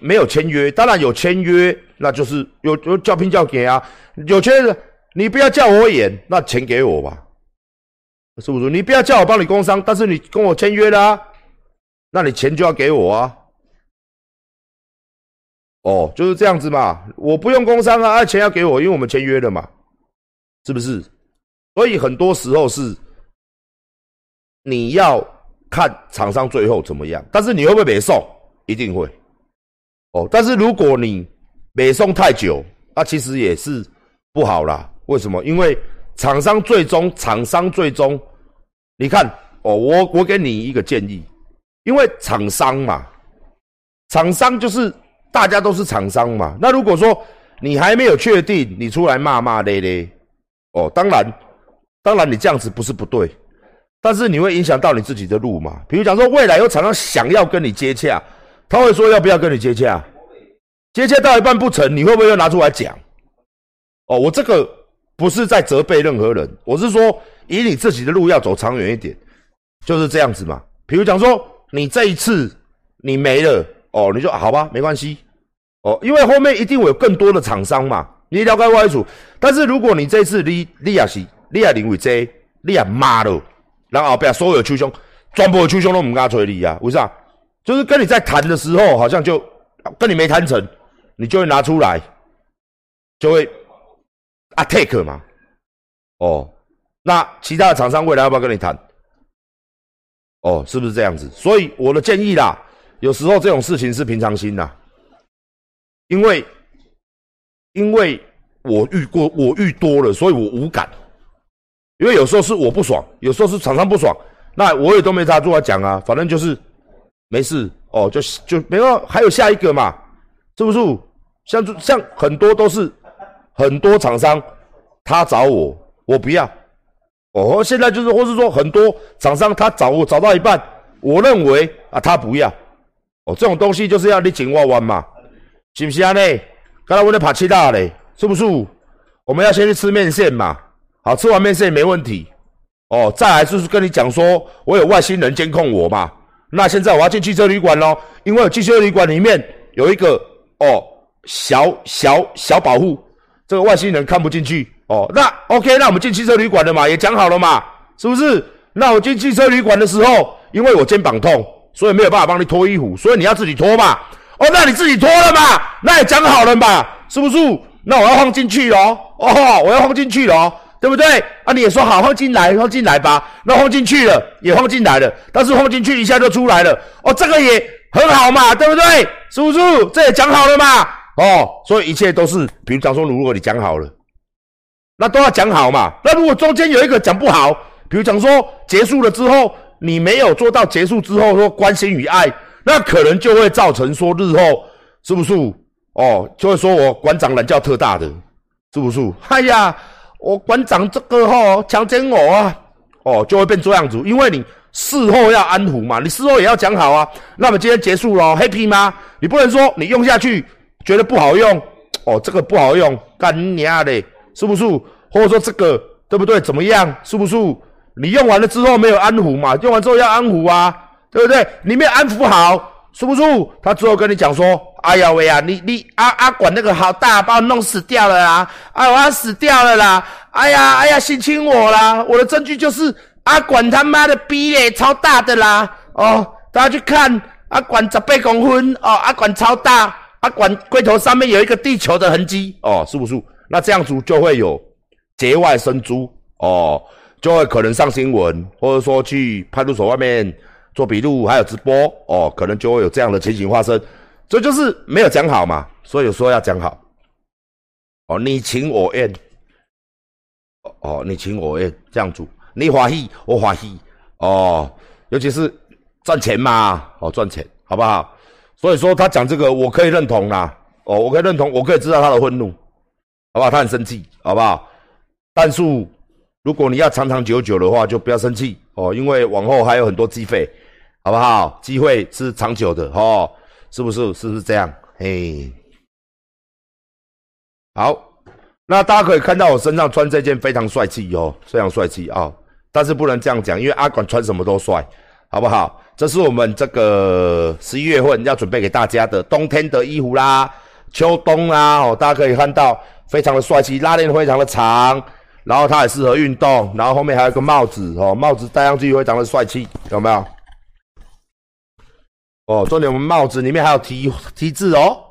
没有签约，当然有签约，那就是有有叫拼叫给啊，有签约，你不要叫我演，那钱给我吧，是不是？你不要叫我帮你工商，但是你跟我签约了，那你钱就要给我啊。哦，就是这样子嘛，我不用工商啊，钱要给我，因为我们签约了嘛，是不是？所以很多时候是你要看厂商最后怎么样，但是你会不会没送？一定会。哦，但是如果你没送太久，那其实也是不好啦。为什么？因为厂商最终，厂商最终，你看哦，我我给你一个建议，因为厂商嘛，厂商就是大家都是厂商嘛。那如果说你还没有确定，你出来骂骂咧咧，哦，当然，当然你这样子不是不对，但是你会影响到你自己的路嘛。比如讲说，未来有厂商想要跟你接洽。他会说要不要跟你接洽？接洽到一半不成，你会不会又拿出来讲？哦，我这个不是在责备任何人，我是说以你自己的路要走长远一点，就是这样子嘛。比如讲说你这一次你没了，哦，你就好吧，没关系，哦，因为后面一定会有更多的厂商嘛，你了解我意思。但是如果你这次你你也是你也认为这你也骂了，然后后边所有的秋兄全部的秋兄都唔敢催你啊？为啥？就是跟你在谈的时候，好像就跟你没谈成，你就会拿出来，就会 attack 嘛。哦，那其他的厂商未来要不要跟你谈？哦，是不是这样子？所以我的建议啦，有时候这种事情是平常心呐，因为因为我遇过，我遇多了，所以我无感。因为有时候是我不爽，有时候是厂商不爽，那我也都没啥做讲啊，反正就是。没事哦，就就没有，还有下一个嘛，是不是？像像很多都是很多厂商，他找我，我不要。哦，现在就是，或是说很多厂商他找我找到一半，我认为啊，他不要。哦，这种东西就是要你紧握弯嘛，是不是啊？呢，刚才我在爬七大嘞，是不是？我们要先去吃面线嘛，好，吃完面线没问题。哦，再来就是跟你讲说，我有外星人监控我嘛。那现在我要进汽车旅馆喽，因为汽车旅馆里面有一个哦小小小保护，这个外星人看不进去哦。那 OK，那我们进汽车旅馆了嘛，也讲好了嘛，是不是？那我进汽车旅馆的时候，因为我肩膀痛，所以没有办法帮你脱衣服，所以你要自己脱嘛。哦，那你自己脱了嘛，那也讲好了嘛，是不是？那我要放进去喽，哦，我要放进去喽。对不对啊？你也说好放进来，放进来吧。那放进去了，也放进来了。但是放进去一下就出来了。哦，这个也很好嘛，对不对？是不是？这也讲好了嘛。哦，所以一切都是，比如讲说，如果你讲好了，那都要讲好嘛。那如果中间有一个讲不好，比如讲说结束了之后，你没有做到结束之后说关心与爱，那可能就会造成说日后是不是？哦，就会说我馆长懒叫特大的，是不是？哎呀。我馆长这个吼强奸我啊，哦，就会变这样子，因为你事后要安抚嘛，你事后也要讲好啊。那么今天结束了，happy 吗？你不能说你用下去觉得不好用，哦，这个不好用，干你娘的，是不是？或者说这个对不对？怎么样？是不是？你用完了之后没有安抚嘛？用完之后要安抚啊，对不对？你没有安抚好。是不是？他最后跟你讲说：“哎呀喂呀，你你阿阿管那个好大，把我弄死掉了啦！哎，我要死掉了啦！哎呀哎呀，性侵我啦！我的证据就是阿管他妈的逼嘞，超大的啦！哦，大家去看阿管十八公分哦，阿管超大，阿管龟头上面有一个地球的痕迹哦，是不是？那这样子就会有节外生枝哦，就会可能上新闻，或者说去派出所外面。”做笔录还有直播哦，可能就会有这样的情形发生，这就是没有讲好嘛，所以有时候要讲好。哦，你情我愿，哦，你情我愿这样做，你欢喜我欢喜哦，尤其是赚钱嘛，哦，赚钱好不好？所以说他讲这个我可以认同啦，哦，我可以认同，我可以知道他的愤怒，好不好？他很生气，好不好？但是如果你要长长久久的话，就不要生气哦，因为往后还有很多机会。好不好？机会是长久的哦，是不是？是不是这样？嘿，好，那大家可以看到我身上穿这件非常帅气哦，非常帅气啊！但是不能这样讲，因为阿管穿什么都帅，好不好？这是我们这个十一月份要准备给大家的冬天的衣服啦，秋冬啦，哦，大家可以看到非常的帅气，拉链非常的长，然后它也适合运动，然后后面还有个帽子哦，帽子戴上去非常的帅气，有没有？哦，重点我们帽子里面还有提提字哦，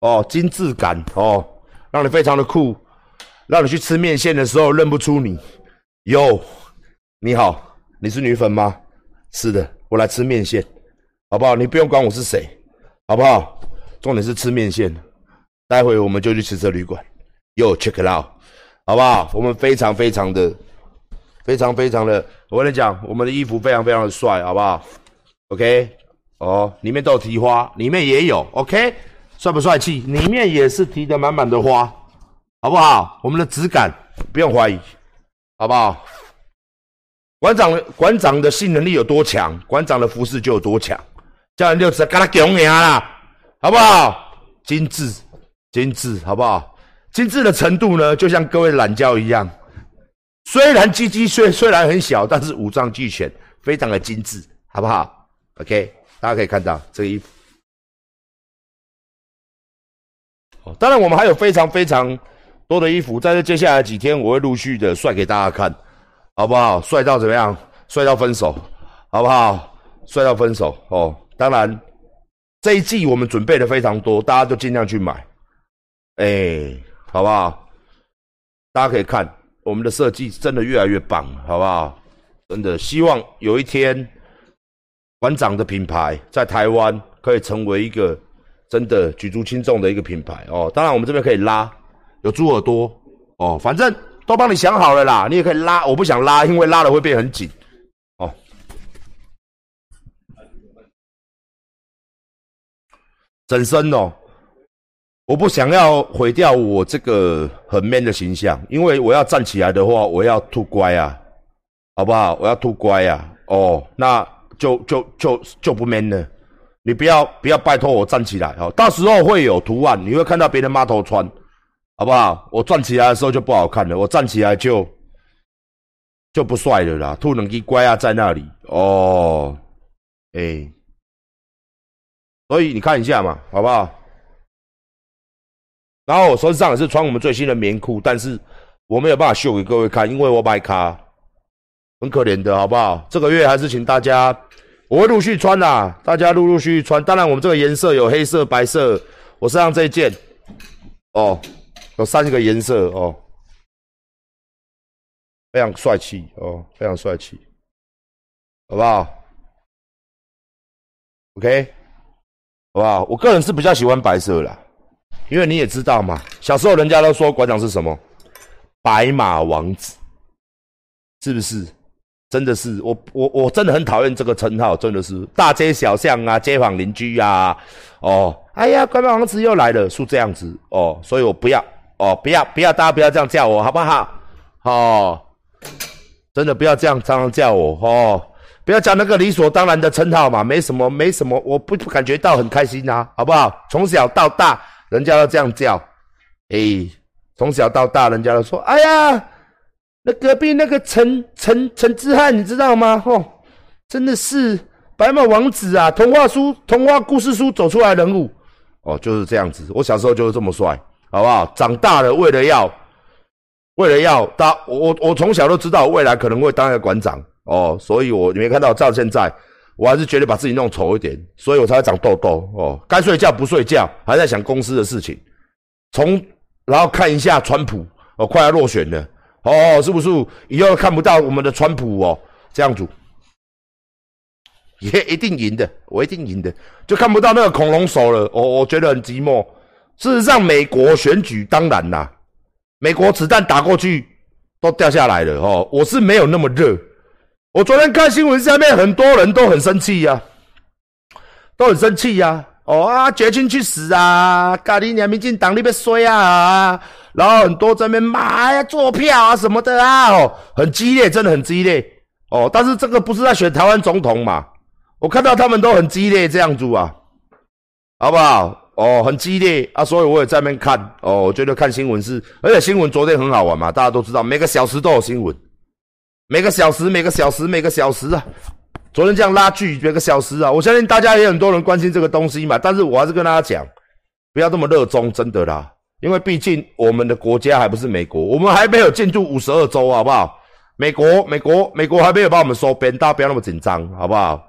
哦，精致感哦，让你非常的酷，让你去吃面线的时候认不出你。哟，你好，你是女粉吗？是的。我来吃面线，好不好？你不用管我是谁，好不好？重点是吃面线。待会我们就去吃这旅馆，哟 check it out，好不好？我们非常非常的、非常非常的，我跟你讲，我们的衣服非常非常的帅，好不好？OK，哦，里面都有提花，里面也有，OK，帅不帅气？里面也是提的满满的花，好不好？我们的质感不用怀疑，好不好？馆长，馆长的性能力有多强，馆长的服饰就有多强。叫人六尺，跟他讲下啦，好不好？精致，精致，好不好？精致的程度呢，就像各位懒觉一样，虽然鸡鸡虽虽然很小，但是五脏俱全，非常的精致，好不好？OK，大家可以看到这个衣服。哦当然我们还有非常非常多的衣服，在这接下来几天，我会陆续的帅给大家看。好不好？帅到怎么样？帅到分手，好不好？帅到分手哦！当然，这一季我们准备的非常多，大家就尽量去买，哎，好不好？大家可以看我们的设计真的越来越棒，好不好？真的希望有一天馆长的品牌在台湾可以成为一个真的举足轻重的一个品牌哦。当然，我们这边可以拉，有猪耳朵哦，反正。都帮你想好了啦，你也可以拉，我不想拉，因为拉了会变很紧。哦，整身哦，我不想要毁掉我这个很 man 的形象，因为我要站起来的话，我要吐乖啊，好不好？我要吐乖啊，哦，那就就就就不 man 了。你不要不要拜托我站起来哦，到时候会有图案，你会看到别人妈头穿。好不好？我站起来的时候就不好看了，我站起来就就不帅了啦。兔能机乖啊，在那里哦，哎，所以你看一下嘛，好不好？然后我身上也是穿我们最新的棉裤，但是我没有办法秀给各位看，因为我买卡，很可怜的，好不好？这个月还是请大家，我会陆续穿啦，大家陆陆续续穿。当然，我们这个颜色有黑色、白色，我身上这一件，哦。有三个颜色哦，非常帅气哦，非常帅气，好不好？OK，好不好？我个人是比较喜欢白色啦，因为你也知道嘛，小时候人家都说馆长是什么白马王子，是不是？真的是我我我真的很讨厌这个称号，真的是大街小巷啊，街坊邻居啊，哦，哎呀，白马王子又来了，是这样子哦，所以我不要。哦，不要不要，大家不要这样叫我，好不好？哦，真的不要这样常常叫我哦，不要讲那个理所当然的称号嘛，没什么没什么，我不感觉到很开心呐，好不好？从小到大，人家都这样叫，哎，从小到大，人家都说，哎呀，那隔壁那个陈陈陈志汉，你知道吗？哦，真的是白马王子啊，童话书、童话故事书走出来人物，哦，就是这样子，我小时候就是这么帅。好不好？长大了，为了要，为了要当我，我从小都知道未来可能会当一个馆长哦，所以我你没看到照现在，我还是觉得把自己弄丑一点，所以我才长痘痘哦。该睡觉不睡觉，还在想公司的事情。从然后看一下川普哦，快要落选了哦，是不是？以后看不到我们的川普哦，这样子 也一定赢的，我一定赢的，就看不到那个恐龙手了。我我觉得很寂寞。事实上，美国选举当然啦，美国子弹打过去都掉下来了哦。我是没有那么热。我昨天看新闻，下面很多人都很生气呀，都很生气呀。哦啊，绝情去死啊！咖喱娘民进党那边衰啊，然后很多在那边骂呀，坐票啊什么的啊，哦，很激烈，真的很激烈哦。但是这个不是在选台湾总统嘛？我看到他们都很激烈这样子啊，好不好？哦，很激烈啊，所以我也在那边看。哦，我觉得看新闻是，而且新闻昨天很好玩嘛，大家都知道，每个小时都有新闻，每个小时，每个小时，每个小时啊，昨天这样拉锯别个小时啊！我相信大家也很多人关心这个东西嘛，但是我还是跟大家讲，不要这么热衷，真的啦，因为毕竟我们的国家还不是美国，我们还没有进入五十二州，好不好？美国，美国，美国还没有把我们收编，大家不要那么紧张，好不好？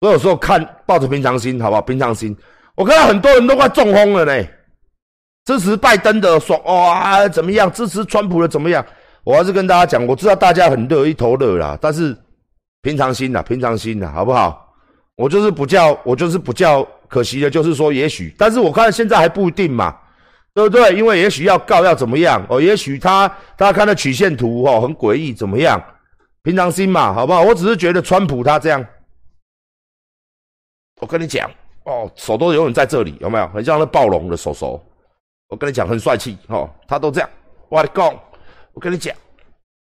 我有时候看抱着平常心，好不好？平常心，我看到很多人都快中风了呢，支持拜登的说哇怎么样？支持川普的怎么样？我还是跟大家讲，我知道大家很热，一头热啦，但是平常心呐，平常心呐，好不好？我就是不叫，我就是不叫，可惜的就是说，也许，但是我看现在还不一定嘛，对不对？因为也许要告要怎么样哦？也许他大家看到曲线图哦，很诡异，怎么样？平常心嘛，好不好？我只是觉得川普他这样，我跟你讲哦，手都永远在这里，有没有？很像那暴龙的手手，我跟你讲很帅气哦，他都这样，我的讲。我跟你讲，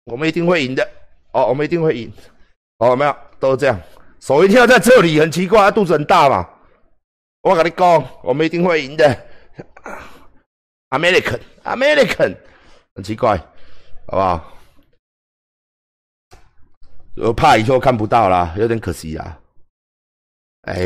我们一定会赢的哦，我们一定会赢，哦，没有，都是这样，手一定要在这里，很奇怪，他肚子很大嘛。我跟你讲，我们一定会赢的，American，American，很奇怪，好不好？我怕以后看不到啦，有点可惜啊，哎。